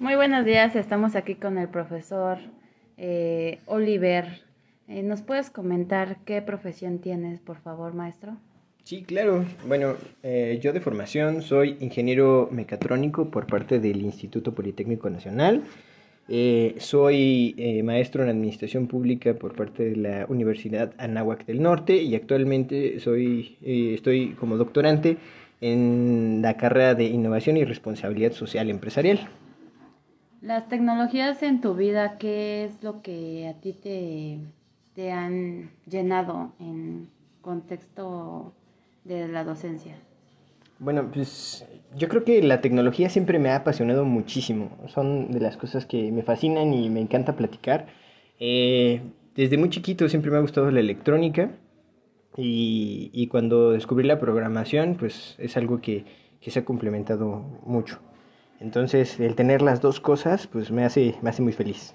Muy buenos días, estamos aquí con el profesor eh, Oliver. Eh, ¿Nos puedes comentar qué profesión tienes, por favor, maestro? Sí, claro. Bueno, eh, yo de formación soy ingeniero mecatrónico por parte del Instituto Politécnico Nacional. soy maestro en Administración Pública por parte de la Universidad Anáhuac del Norte y actualmente soy, estoy como doctorante en la carrera de Innovación y Responsabilidad Social Empresarial. Las tecnologías en tu vida, ¿qué es lo que a ti te, te han llenado en contexto de la docencia? Bueno, pues yo creo que la tecnología siempre me ha apasionado muchísimo. Son de las cosas que me fascinan y me encanta platicar. Eh, desde muy chiquito siempre me ha gustado la electrónica y, y cuando descubrí la programación, pues es algo que, que se ha complementado mucho. Entonces, el tener las dos cosas, pues me hace, me hace muy feliz.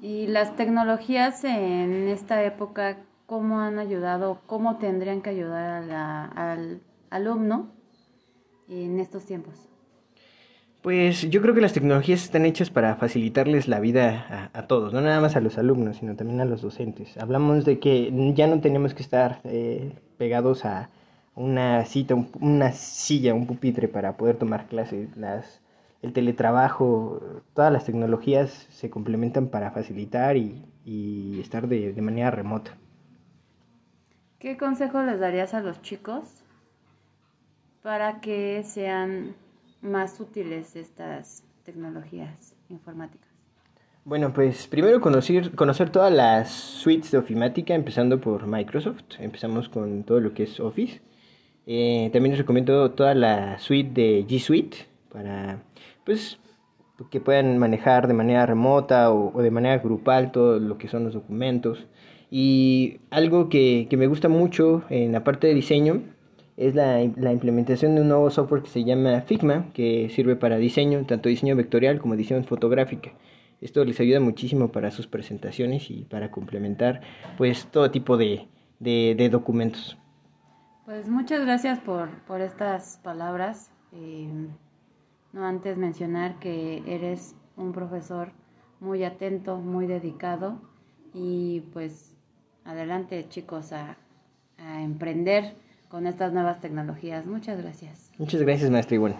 ¿Y las tecnologías en esta época, cómo han ayudado, cómo tendrían que ayudar al alumno en estos tiempos? Pues yo creo que las tecnologías están hechas para facilitarles la vida a, todos, no nada más a los alumnos, sino también a los docentes. Hablamos de que ya no tenemos que estar eh, pegados a, una cita, una silla, un pupitre para poder tomar clases. Las, el teletrabajo, todas las tecnologías se complementan para facilitar y, y estar de, de, manera remota. ¿Qué consejo les darías a los chicos para que sean más útiles estas tecnologías informáticas? Bueno, pues primero conocer, conocer todas las suites de ofimática, empezando por Microsoft. Empezamos con todo lo que es Office. Eh, también les recomiendo toda la suite de G Suite para pues que puedan manejar de manera remota o, de manera grupal todo lo que son los documentos. Y algo que, que me gusta mucho en la parte de diseño es la, la, implementación de un nuevo software que se llama Figma, que sirve para diseño, tanto diseño vectorial como diseño fotográfica. Esto les ayuda muchísimo para sus presentaciones y para complementar pues todo tipo de, de, de documentos. Pues muchas gracias por, por estas palabras. Eh, no antes mencionar que eres un profesor muy atento, muy dedicado y pues adelante chicos a, a emprender con estas nuevas tecnologías. Muchas gracias. Muchas gracias maestro Ivonne.